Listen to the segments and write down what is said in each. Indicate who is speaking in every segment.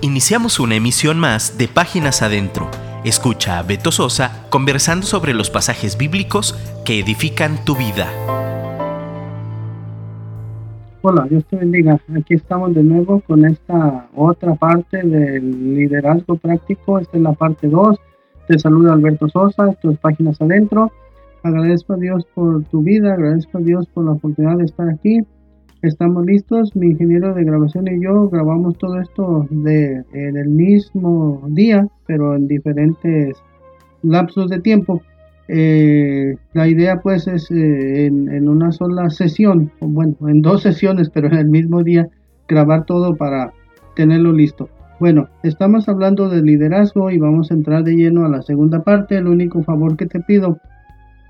Speaker 1: Iniciamos una emisión más de Páginas Adentro. Escucha a Beto Sosa conversando sobre los pasajes bíblicos que edifican tu vida.
Speaker 2: Hola, Dios te bendiga. Aquí estamos de nuevo con esta otra parte del liderazgo práctico. Esta es la parte 2. Te saluda Alberto Sosa, esto es Páginas Adentro. Agradezco a Dios por tu vida, agradezco a Dios por la oportunidad de estar aquí Estamos listos, mi ingeniero de grabación y yo grabamos todo esto de, en el mismo día, pero en diferentes lapsos de tiempo. Eh, la idea pues es eh, en, en, una sola sesión, bueno, en dos sesiones, pero en el mismo día, grabar todo para tenerlo listo. Bueno, estamos hablando de liderazgo y vamos a entrar de lleno a la segunda parte. El único favor que te pido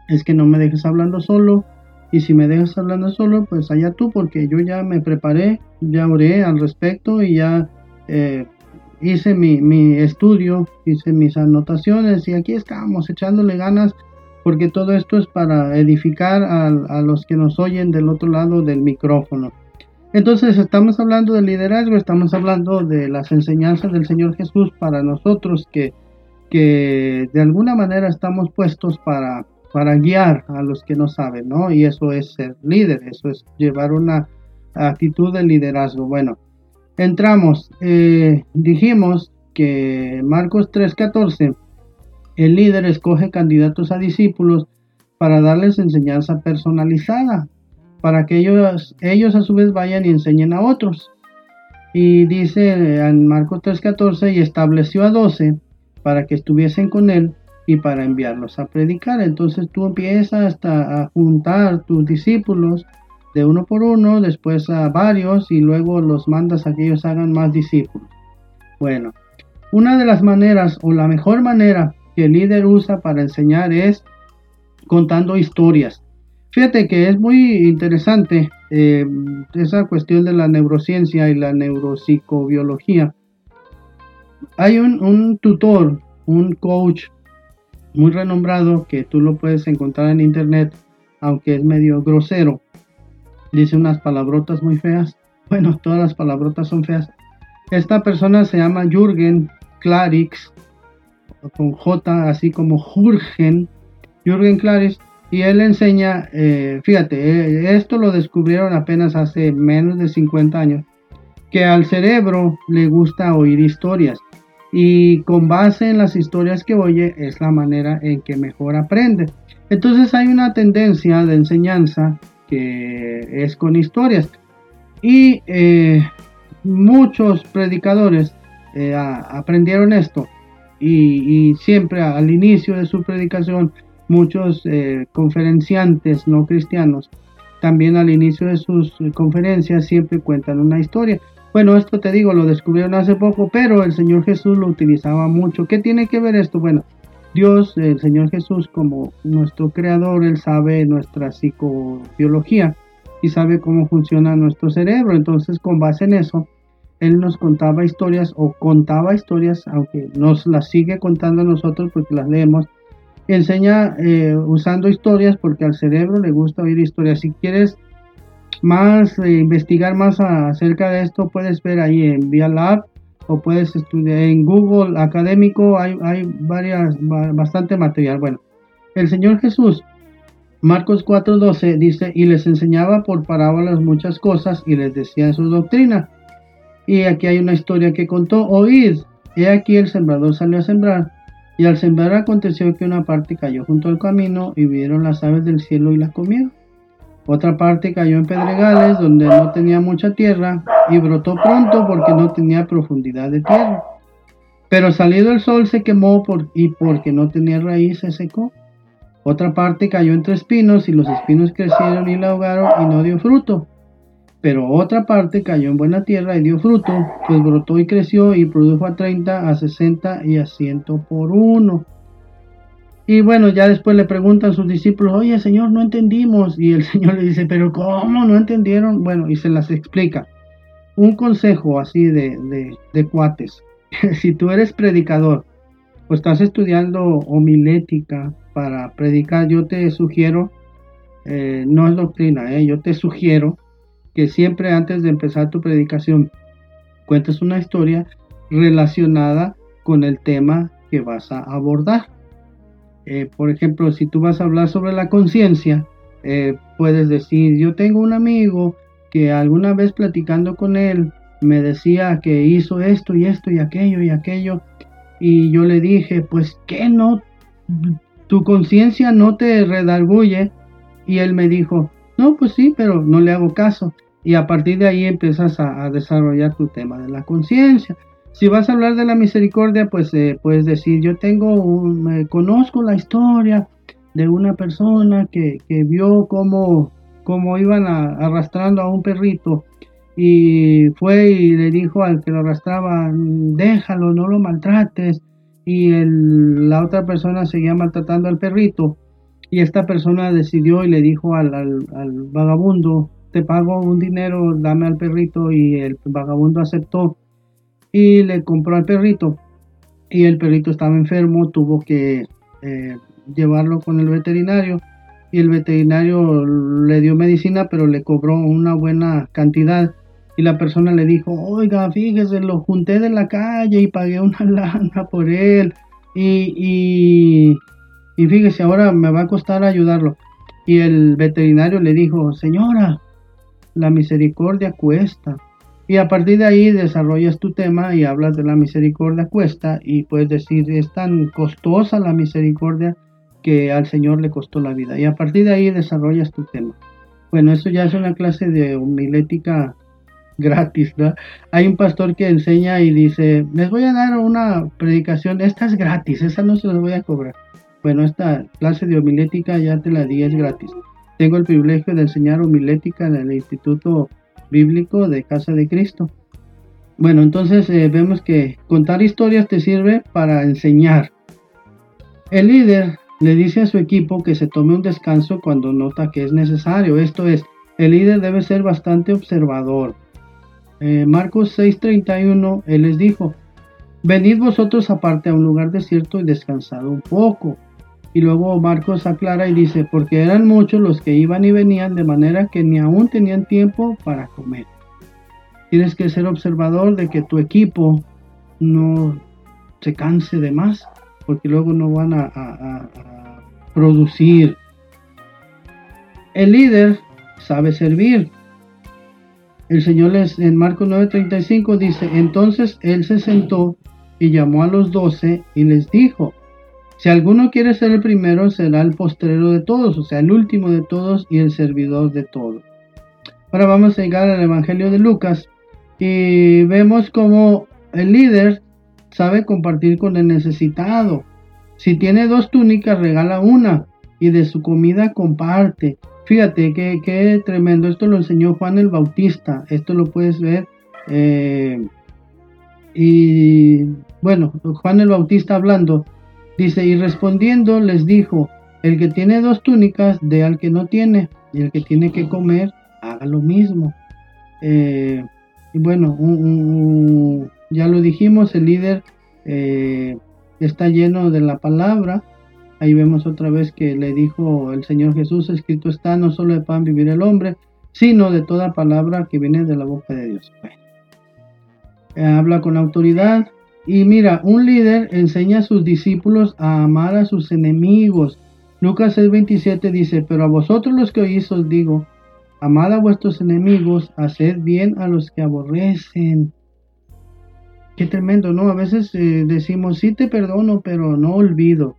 Speaker 2: es que no me dejes hablando solo y si me dejas hablando solo, pues allá tú, porque yo ya me preparé, ya oré al respecto y ya eh, hice mi, mi, estudio, hice mis anotaciones y aquí estamos echándole ganas porque todo esto es para edificar a, a los que nos oyen del otro lado del micrófono. Entonces estamos hablando de liderazgo, estamos hablando de las enseñanzas del Señor Jesús para nosotros que, que de alguna manera estamos puestos para para guiar a los que no saben, ¿no? Y eso es ser líder, eso es llevar una actitud de liderazgo. Bueno, entramos, eh, dijimos que Marcos 3:14, el líder escoge candidatos a discípulos para darles enseñanza personalizada, para que ellos, ellos a su vez vayan y enseñen a otros. Y dice en Marcos 3:14, y estableció a doce para que estuviesen con él y para enviarlos a predicar. Entonces tú empiezas hasta a juntar tus discípulos de uno por uno, después a varios y luego los mandas a que ellos hagan más discípulos. Bueno, una de las maneras o la mejor manera que el líder usa para enseñar es contando historias. Fíjate que es muy interesante eh, esa cuestión de la neurociencia y la neuropsicobiología. Hay un, un tutor, un coach muy renombrado que tú lo puedes encontrar en internet, aunque es medio grosero. Dice unas palabrotas muy feas. Bueno, todas las palabrotas son feas. Esta persona se llama Jürgen Klarix, con J, así como Jürgen, Jürgen Klarix, y él enseña, eh, fíjate, eh, esto lo descubrieron apenas hace menos de 50 años, que al cerebro le gusta oír historias y con base en las historias que oye es la manera en que mejor aprende. Entonces hay una tendencia de enseñanza que es con historias. Y eh, muchos predicadores eh, aprendieron esto. Y, siempre al inicio de su predicación muchos eh, conferenciantes no cristianos también al inicio de sus conferencias siempre cuentan una historia bueno, esto te digo, lo descubrieron hace poco, pero el Señor Jesús lo utilizaba mucho. ¿Qué tiene que ver esto? Bueno, Dios, el Señor Jesús, como nuestro creador, Él sabe nuestra psicobiología y sabe cómo funciona nuestro cerebro. Entonces, con base en eso, Él nos contaba historias o contaba historias, aunque nos las sigue contando a nosotros porque las leemos. Enseña eh, usando historias porque al cerebro le gusta oír historias. Si quieres más, eh, investigar más acerca de esto, puedes ver ahí en Via Lab o puedes estudiar en Google académico, hay, hay varias, bastante material. Bueno, el Señor Jesús, Marcos 4:12 dice, y les enseñaba por parábolas muchas cosas y les decía su doctrina. Y aquí hay una historia que contó, oíd, he aquí el sembrador salió a sembrar. Y al sembrar aconteció que una parte cayó junto al camino y vieron las aves del cielo y la comieron. Otra parte cayó en pedregales donde no tenía mucha tierra y brotó pronto porque no tenía profundidad de tierra. Pero salido el sol se quemó y porque no tenía raíz se secó. Otra parte cayó entre espinos y los espinos crecieron y la ahogaron y no dio fruto. Pero otra parte cayó en buena tierra y dio fruto, pues brotó y creció y produjo a 30, a 60 y a 100 por uno. Y bueno, ya después le preguntan sus discípulos, oye Señor, no entendimos. Y el Señor le dice, pero ¿cómo no entendieron? Bueno, y se las explica. Un consejo así de, de, cuates. si tú eres predicador o estás estudiando homilética para predicar, yo te sugiero, eh, no es doctrina, eh, yo te sugiero que siempre antes de empezar tu predicación cuentes una historia relacionada con el tema que vas a abordar. Eh, por ejemplo, si tú vas a hablar sobre la conciencia, eh, puedes decir, yo tengo un amigo que alguna vez platicando con él me decía que hizo esto y esto y aquello y aquello, y yo le dije, pues que no, tu conciencia no te redarguye, y él me dijo, no, pues sí, pero no le hago caso. Y a partir de ahí empiezas a, desarrollar tu tema de la conciencia. Si vas a hablar de la misericordia, pues eh, puedes decir, yo tengo, un, conozco la historia de una persona que, vio cómo, cómo iban arrastrando a un perrito y fue y le dijo al que lo arrastraba, déjalo, no lo maltrates. Y la otra persona seguía maltratando al perrito. Y esta persona decidió y le dijo al, vagabundo, te pago un dinero, dame al perrito. Y el vagabundo aceptó y le compró al perrito. Y el perrito estaba enfermo, tuvo que eh, llevarlo con el veterinario. Y el veterinario le dio medicina, pero le cobró una buena cantidad y la persona le dijo, oiga, fíjese, lo junté de la calle y pagué una lana por él. Y, y, fíjese, ahora me va a costar ayudarlo. Y el veterinario le dijo, señora, la misericordia cuesta. Y a partir de ahí desarrollas tu tema y hablas de la misericordia cuesta y puedes decir, es tan costosa la misericordia que al Señor le costó la vida. Y a partir de ahí desarrollas tu tema. Bueno, eso ya es una clase de homilética gratis, ¿no? Hay un pastor que enseña y dice, les voy a dar una predicación, esta es gratis, esa no se las voy a cobrar. Bueno, esta clase de homilética ya te la di, es gratis. Tengo el privilegio de enseñar homilética en el Instituto Bíblico de Casa de Cristo. Bueno, entonces eh, vemos que contar historias te sirve para enseñar. El líder le dice a su equipo que se tome un descanso cuando nota que es necesario. Esto es, el líder debe ser bastante observador eh, Marcos 6:31, Él les dijo, venid vosotros aparte a un lugar desierto y descansad un poco. Y luego Marcos aclara y dice, porque eran muchos los que iban y venían de manera que ni aún tenían tiempo para comer. Tienes que ser observador de que tu equipo no se canse de más, porque luego no van a producir. El líder sabe servir, el Señor les, en Marcos 9:35 dice, entonces Él se sentó y llamó a los doce y les dijo, si alguno quiere ser el primero, será el postrero de todos, o sea, el último de todos y el servidor de todos. Ahora vamos a llegar al Evangelio de Lucas y vemos como el líder sabe compartir con el necesitado. Si tiene dos túnicas, regala una y de su comida comparte. Fíjate qué, tremendo. Esto lo enseñó Juan el Bautista. Esto lo puedes ver. Eh, y bueno, Juan el Bautista hablando, dice, y respondiendo les dijo, el que tiene dos túnicas, dé al que no tiene, y el que tiene que comer, haga lo mismo. Eh, y bueno, ya lo dijimos, el líder eh, está lleno de la palabra, Ahí vemos otra vez que le dijo el Señor Jesús, escrito está, no solo de pan vivir el hombre, sino de toda palabra que viene de la boca de Dios. Habla con autoridad y mira, un líder enseña a sus discípulos a amar a sus enemigos. Lucas 6:27 dice, pero a vosotros los que oís os digo, amad a vuestros enemigos, haced bien a los que aborrecen. Qué tremendo, ¿no? A veces eh, decimos, sí te perdono, pero no olvido.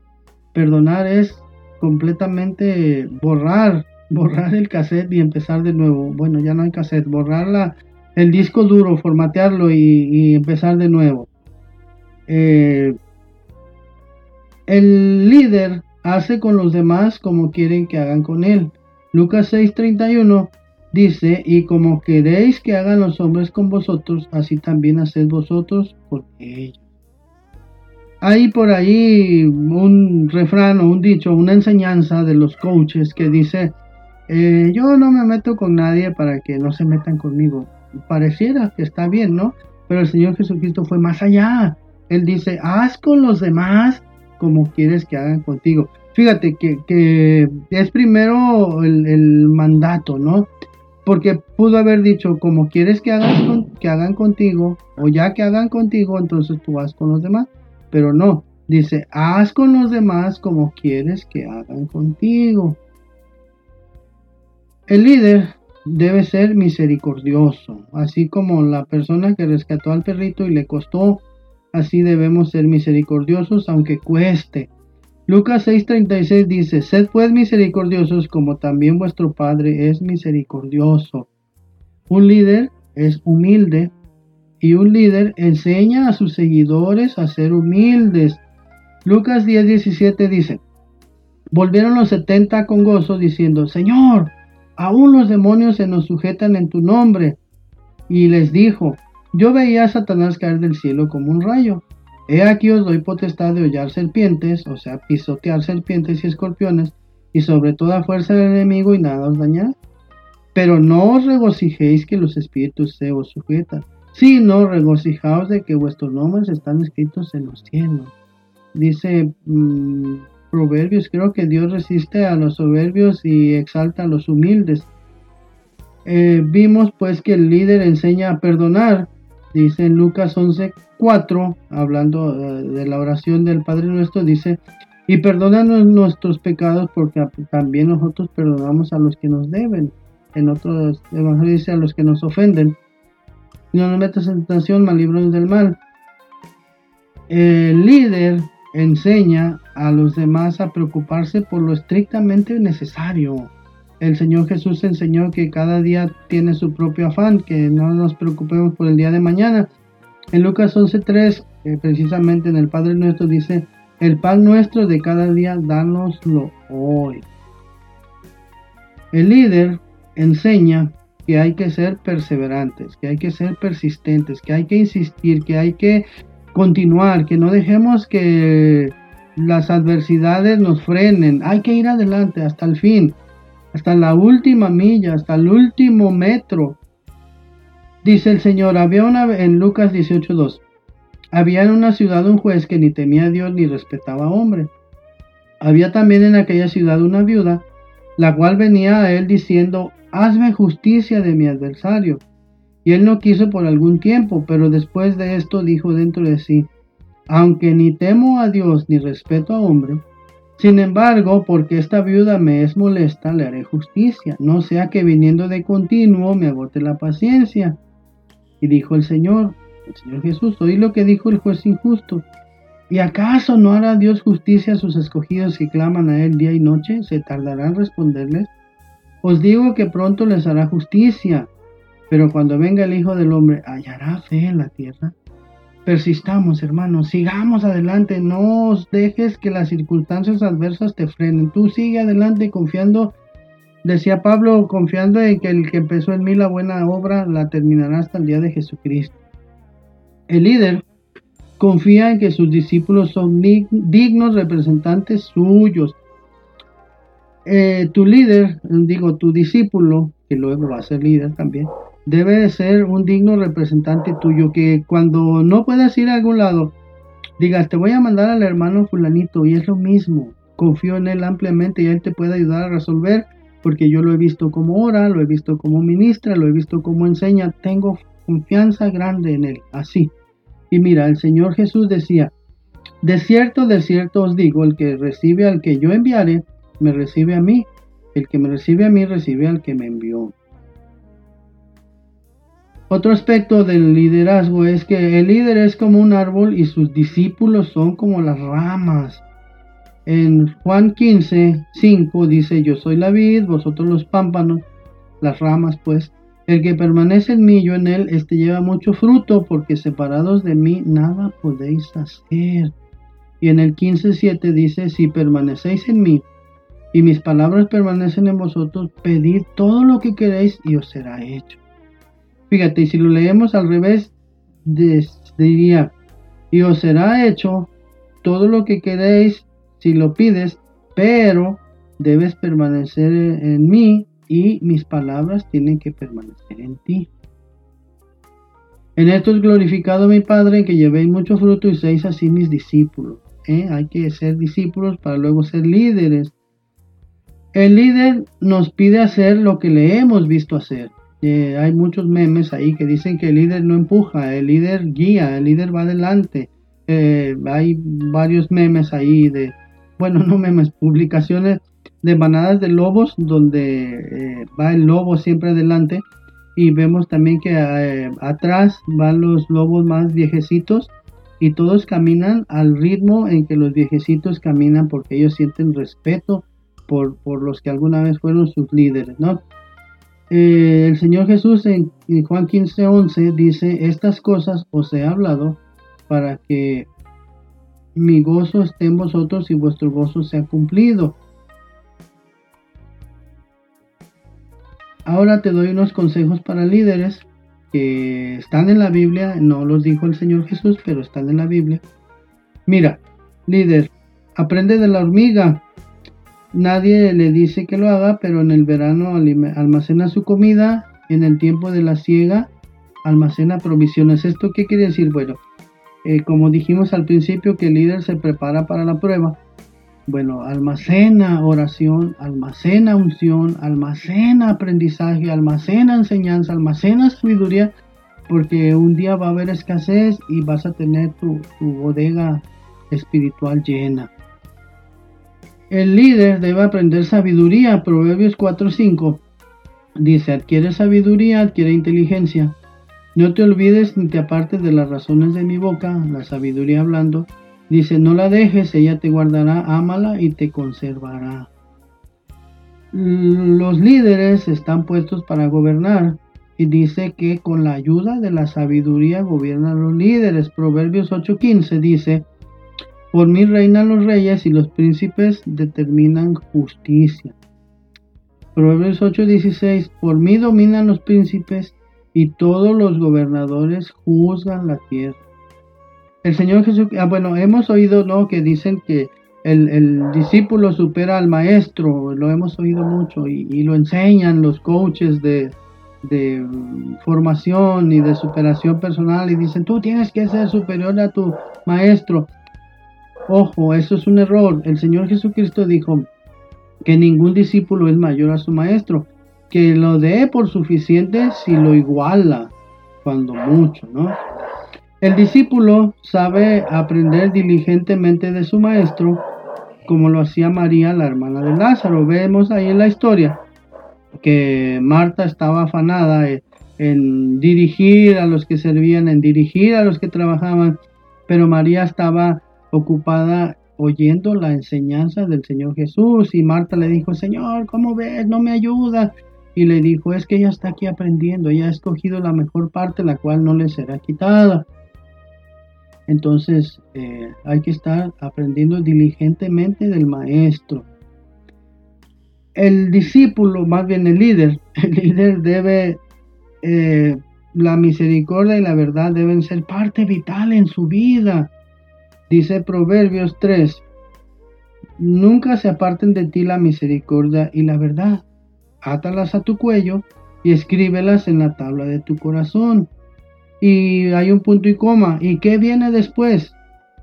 Speaker 2: Perdonar es completamente borrar, borrar el cassette y empezar de nuevo. Bueno, ya no hay cassette, borrar el disco duro, formatearlo y, empezar de nuevo. Eh, el líder hace con los demás como quieren que hagan con él. Lucas 6:31 dice, y como queréis que hagan los hombres con vosotros, así también haced vosotros con ellos. Hay por ahí un refrán o un dicho, una enseñanza de los coaches que dice, eh, yo no me meto con nadie para que no se metan conmigo. Pareciera que está bien, ¿no? Pero el Señor Jesucristo fue más allá. Él dice, haz con los demás como quieres que hagan contigo. Fíjate que, es primero el, mandato, ¿no? Porque pudo haber dicho, como quieres que hagan, que hagan contigo, o ya que hagan contigo, entonces tú vas con los demás. Pero no, dice, haz con los demás como quieres que hagan contigo. El líder debe ser misericordioso, así como la persona que rescató al perrito y le costó, así debemos ser misericordiosos aunque cueste. Lucas 6:36 dice, sed pues misericordiosos como también vuestro Padre es misericordioso. Un líder es humilde y un líder enseña a sus seguidores a ser humildes. Lucas 10:17 dice, volvieron los setenta con gozo diciendo, Señor, aún los demonios se nos sujetan en tu nombre. Y les dijo, yo veía a Satanás caer del cielo como un rayo. He aquí os doy potestad de hollar serpientes, o sea, pisotear serpientes y escorpiones, y sobre toda fuerza del enemigo y nada os dañará. Pero no os regocijéis que los espíritus se os sujetan, sino regocijaos de que vuestros nombres están escritos en los cielos. Dice mm, Proverbios, creo que Dios resiste a los soberbios y exalta a los humildes. Eh, vimos pues que el líder enseña a perdonar, dice en Lucas 11, 4, hablando eh, de la oración del Padre nuestro, dice, y perdónanos nuestros pecados porque también nosotros perdonamos a los que nos deben. En otros evangelios dice a los que nos ofenden. No nos metas en tentación, mal del mal. El líder enseña a los demás a preocuparse por lo estrictamente necesario. El Señor Jesús enseñó que cada día tiene su propio afán, que no nos preocupemos por el día de mañana, en Lucas 11.3, eh, precisamente en el Padre Nuestro dice, el pan nuestro de cada día, dánoslo hoy. El líder enseña que hay que ser perseverantes, que hay que ser persistentes, que hay que insistir, que hay que continuar, que no dejemos que las adversidades nos frenen, hay que ir adelante hasta el fin, hasta la última milla, hasta el último metro, Dice el Señor, había una en Lucas 18:2. Había en una ciudad un juez que ni temía a Dios ni respetaba a hombre. Había también en aquella ciudad una viuda, la cual venía a él diciendo, hazme justicia de mi adversario. Y él no quiso por algún tiempo, pero después de esto dijo dentro de sí, aunque ni temo a Dios ni respeto a hombre, sin embargo, porque esta viuda me es molesta, le haré justicia, no sea que viniendo de continuo me agote la paciencia. Y dijo el Señor, el Señor Jesús, oí lo que dijo el juez injusto. ¿Y acaso no hará Dios justicia a sus escogidos que claman a Él día y noche? ¿Se tardará en responderles? Os digo que pronto les hará justicia, pero cuando venga el Hijo del Hombre, ¿hallará fe en la tierra? Persistamos, hermanos, sigamos adelante, no dejes que las circunstancias adversas te frenen. Tú sigue adelante confiando Decía Pablo, confiando en que el que empezó en mí la buena obra la terminará hasta el día de Jesucristo. El líder confía en que sus discípulos son dignos representantes suyos. Eh, tu líder, digo, tu discípulo, que luego va a ser líder también, debe de ser un digno representante tuyo, que cuando no puedas ir a algún lado, digas, te voy a mandar al hermano fulanito y es lo mismo, confío en él ampliamente y él te puede ayudar a resolver porque yo lo he visto como ora, lo he visto como ministra, lo he visto como enseña, tengo confianza grande en él, así. Y mira, el Señor Jesús decía, de cierto, de cierto os digo, el que recibe al que yo enviaré, me recibe a mí, el que me recibe a mí, recibe al que me envió. Otro aspecto del liderazgo es que el líder es como un árbol y sus discípulos son como las ramas. En Juan 15, 5 dice, yo soy la vid, vosotros los pámpanos, las ramas pues. El que permanece en mí, yo en él, este lleva mucho fruto, porque separados de mí nada podéis hacer. Y en el 15.7 dice, si permanecéis en mí y mis palabras permanecen en vosotros, pedid todo lo que queréis y os será hecho. Fíjate, si lo leemos al revés, diría, y os será hecho todo lo que queréis si lo pides, pero debes permanecer en mí y mis palabras tienen que permanecer en ti. En esto es glorificado mi Padre, que llevéis mucho fruto y seáis así mis discípulos. ¿eh? Hay que ser discípulos para luego ser líderes. El líder nos pide hacer lo que le hemos visto hacer. Eh, hay muchos memes ahí que dicen que el líder no empuja, el líder guía, el líder va adelante. Eh, hay varios memes ahí de, bueno, no memes, publicaciones de manadas de lobos donde eh, va el lobo siempre adelante y vemos también que atrás van los lobos más viejecitos y todos caminan al ritmo en que los viejecitos caminan porque ellos sienten respeto por, por los que alguna vez fueron sus líderes, ¿no? Eh, el Señor Jesús en, Juan 15, 11 dice, estas cosas os he hablado para que mi gozo esté en vosotros y vuestro gozo sea cumplido. Ahora te doy unos consejos para líderes que están en la Biblia, no los dijo el Señor Jesús, pero están en la Biblia. Mira, líder, aprende de la hormiga, Nadie le dice que lo haga, pero en el verano almacena su comida, en el tiempo de la siega almacena provisiones. ¿Esto qué quiere decir? Bueno, eh, como dijimos al principio que el líder se prepara para la prueba, bueno, almacena oración, almacena unción, almacena aprendizaje, almacena enseñanza, almacena sabiduría, porque un día va a haber escasez y vas a tener tu bodega espiritual llena. El líder debe aprender sabiduría. Proverbios 4:5 dice, adquiere sabiduría, adquiere inteligencia. No te olvides ni te apartes de las razones de mi boca, la sabiduría hablando. Dice, no la dejes, ella te guardará, ámala y te conservará. Los líderes están puestos para gobernar y dice que con la ayuda de la sabiduría gobiernan los líderes. Proverbios 8:15 dice, por mí reinan los reyes y los príncipes determinan justicia. Proverbios 8:16, por mí dominan los príncipes y todos los gobernadores juzgan la tierra. El Señor Jesús, ah, bueno, hemos oído, ¿no? Que dicen que el, discípulo supera al maestro, lo hemos oído mucho y, lo enseñan los coaches de, de formación y de superación personal y dicen, tú tienes que ser superior a tu maestro. Ojo, eso es un error. El Señor Jesucristo dijo que ningún discípulo es mayor a su maestro, que lo dé por suficiente si lo iguala, cuando mucho, ¿no? El discípulo sabe aprender diligentemente de su maestro, como lo hacía María, la hermana de Lázaro. Vemos ahí en la historia que Marta estaba afanada en dirigir a los que servían, en dirigir a los que trabajaban, pero María estaba ocupada oyendo la enseñanza del Señor Jesús y Marta le dijo, Señor, ¿cómo ves? No me ayuda. Y le dijo, es que ella está aquí aprendiendo, ella ha escogido la mejor parte, la cual no le será quitada. Entonces eh, hay que estar aprendiendo diligentemente del maestro. El discípulo, más bien el líder, el líder debe, eh, la misericordia y la verdad deben ser parte vital en su vida. Dice Proverbios 3, nunca se aparten de ti la misericordia y la verdad. Átalas a tu cuello y escríbelas en la tabla de tu corazón. Y hay un punto y coma. ¿Y qué viene después?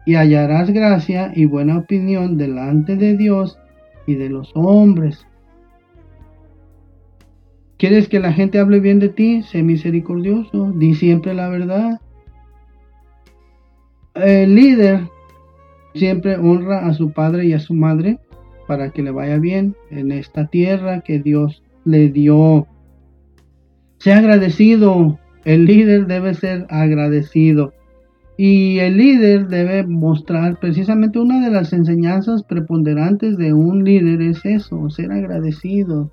Speaker 2: Y hallarás gracia y buena opinión delante de Dios y de los hombres. ¿Quieres que la gente hable bien de ti? Sé misericordioso. Di siempre la verdad. El líder siempre honra a su padre y a su madre para que le vaya bien en esta tierra que Dios le dio. Sea agradecido. El líder debe ser agradecido. Y el líder debe mostrar precisamente una de las enseñanzas preponderantes de un líder es eso, ser agradecido.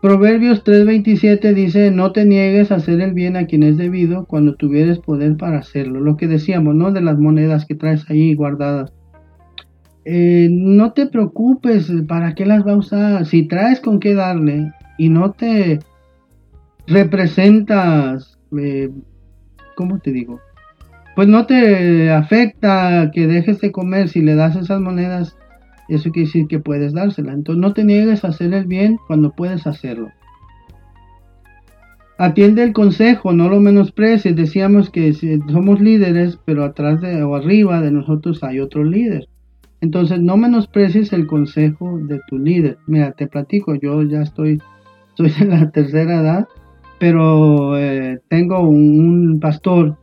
Speaker 2: Proverbios 3:27 dice, no te niegues a hacer el bien a quien es debido cuando tuvieres poder para hacerlo. Lo que decíamos, ¿no? De las monedas que traes ahí guardadas. Eh, no te preocupes, ¿para qué las va a usar? Si traes con qué darle y no te representas, eh, ¿cómo te digo? Pues no te afecta que dejes de comer si le das esas monedas eso quiere decir que puedes dársela. Entonces no te niegues a hacer el bien cuando puedes hacerlo. Atiende el consejo, no lo menosprecies. Decíamos que somos líderes, pero atrás de o arriba de nosotros hay otro líder. Entonces no menosprecies el consejo de tu líder. Mira, te platico, yo ya estoy, soy de la tercera edad, pero eh, tengo un, pastor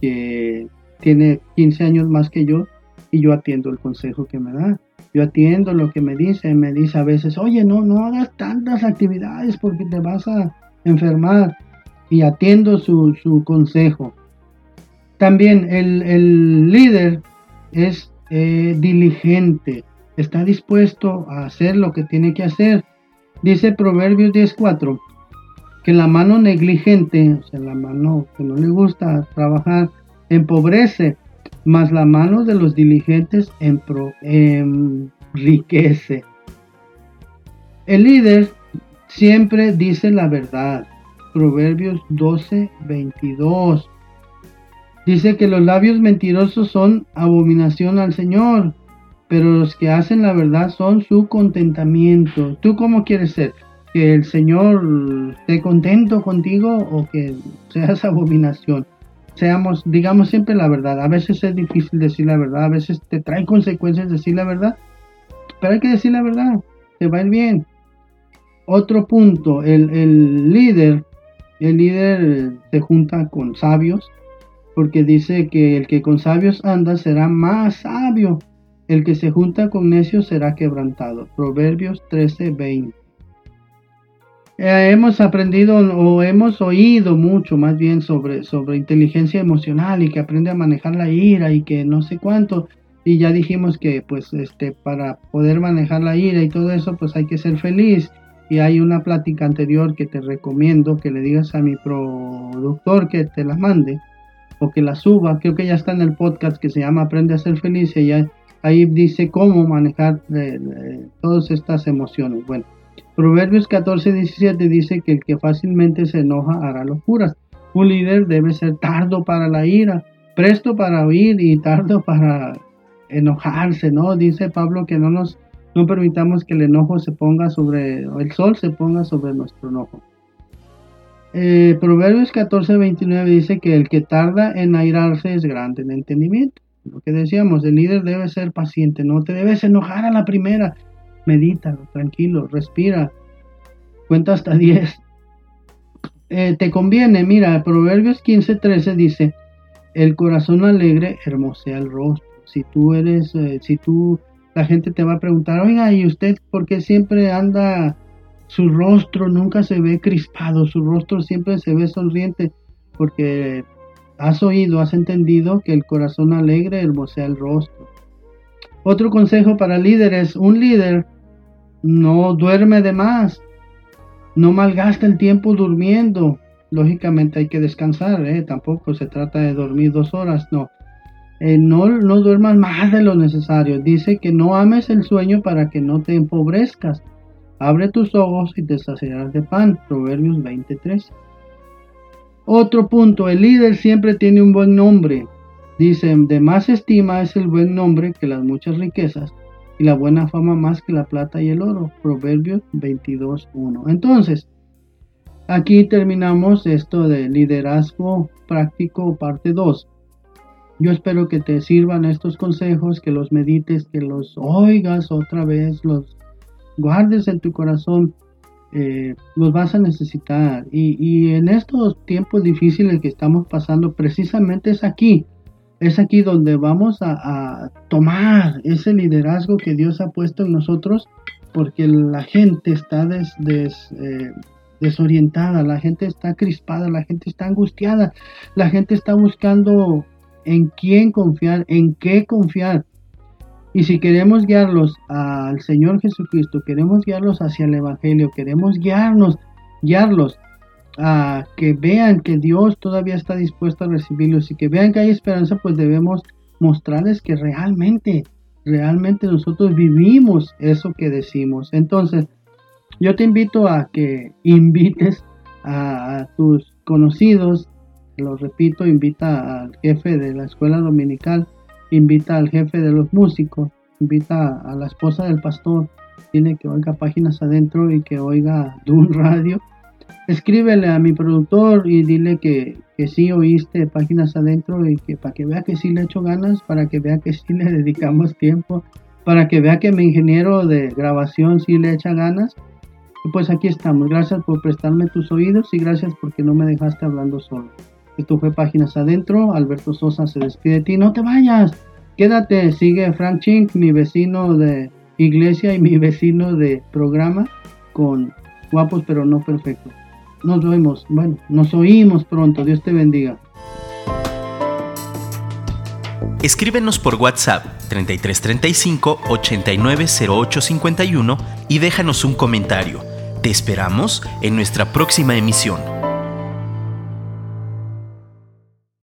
Speaker 2: que tiene 15 años más que yo y yo atiendo el consejo que me da. Yo atiendo lo que me dice, me dice a veces, oye, no, no hagas tantas actividades porque te vas a enfermar y atiendo su, su consejo. También el, el líder es eh, diligente, está dispuesto a hacer lo que tiene que hacer. Dice Proverbios 10.4 que la mano negligente, o sea, la mano que no le gusta trabajar, empobrece, mas la mano de los diligentes enriquece. El líder siempre dice la verdad. Proverbios 12.22 Dice que los labios mentirosos son abominación al Señor, pero los que hacen la verdad son su contentamiento. ¿Tú cómo quieres ser? ¿Que el Señor esté contento contigo o que seas abominación? Seamos, digamos siempre la verdad. A veces es difícil decir la verdad, a veces te trae consecuencias decir la verdad, pero hay que decir la verdad, te va a ir bien. Otro punto, el, el líder, el líder se junta con sabios, porque dice que el que con sabios anda será más sabio, el que se junta con necios será quebrantado. Proverbios 13:20. Eh, hemos aprendido o hemos oído mucho más bien sobre, sobre inteligencia emocional y que aprende a manejar la ira y que no sé cuánto. Y ya dijimos que pues este para poder manejar la ira y todo eso pues hay que ser feliz. Y hay una plática anterior que te recomiendo que le digas a mi productor que te la mande o que la suba. Creo que ya está en el podcast que se llama Aprende a ser feliz y ahí dice cómo manejar eh, eh, todas estas emociones. Bueno, Proverbios 14, 17 dice que el que fácilmente se enoja hará locuras. Un líder debe ser tardo para la ira, presto para oír y tardo para enojarse, ¿no? Dice Pablo que no nos no permitamos que el enojo se ponga sobre, el sol se ponga sobre nuestro enojo. Eh, Proverbios 14, 29 dice que el que tarda en airarse es grande en entendimiento. Lo que decíamos, el líder debe ser paciente, no te debes enojar a la primera. Medita, tranquilo, respira, cuenta hasta 10. Eh, te conviene, mira, Proverbios 15, 13 dice, el corazón alegre hermosea el rostro. Si tú eres, eh, si tú, la gente te va a preguntar, oiga, ¿y usted por qué siempre anda su rostro nunca se ve crispado, su rostro siempre se ve sonriente, porque has oído, has entendido que el corazón alegre hermosea el rostro. Otro consejo para líderes, un líder no duerme de más, no malgasta el tiempo durmiendo. Lógicamente hay que descansar, ¿eh? tampoco se trata de dormir dos horas, no. Eh, no, no duermas más de lo necesario. Dice que no ames el sueño para que no te empobrezcas. Abre tus ojos y te saciarás de pan. Proverbios 23. Otro punto, el líder siempre tiene un buen nombre. Dice, de más estima es el buen nombre que las muchas riquezas y la buena fama más que la plata y el oro. Proverbios 22.1. Entonces, aquí terminamos esto de liderazgo práctico parte 2. Yo espero que te sirvan estos consejos, que los medites, que los oigas otra vez, los guardes en tu corazón, eh, los vas a necesitar. Y, en estos tiempos difíciles que estamos pasando, precisamente es aquí, es aquí donde vamos a, tomar ese liderazgo que Dios ha puesto en nosotros, porque la gente está eh, desorientada, la gente está crispada, la gente está angustiada, la gente está buscando en quién confiar, en qué confiar. Y si queremos guiarlos al Señor Jesucristo, queremos guiarlos hacia el Evangelio, queremos guiarnos, guiarlos a que vean que Dios todavía está dispuesto a recibirlos y que vean que hay esperanza, pues debemos mostrarles que realmente, realmente nosotros vivimos eso que decimos. Entonces, yo te invito a que invites a, tus conocidos, lo repito, invita al jefe de la escuela dominical, invita al jefe de los músicos, invita a la esposa del pastor, tiene que oiga páginas adentro y que oiga un Radio. Escríbele a mi productor y dile que, que sí oíste páginas adentro y que para que vea que sí le echo ganas, para que vea que sí le dedicamos tiempo para que vea que mi ingeniero de grabación sí le echa ganas. Y pues aquí estamos. Gracias por prestarme tus oídos y gracias porque no me dejaste hablando solo. Esto fue Páginas Adentro. Alberto Sosa se despide de ti. No te vayas. Quédate. Sigue Frank Chink, mi vecino de iglesia y mi vecino de programa con guapos pero no perfectos. Nos vemos. Bueno, nos oímos pronto. Dios te bendiga.
Speaker 1: Escríbenos por WhatsApp 3335 890851 y déjanos un comentario. Te esperamos en nuestra próxima emisión.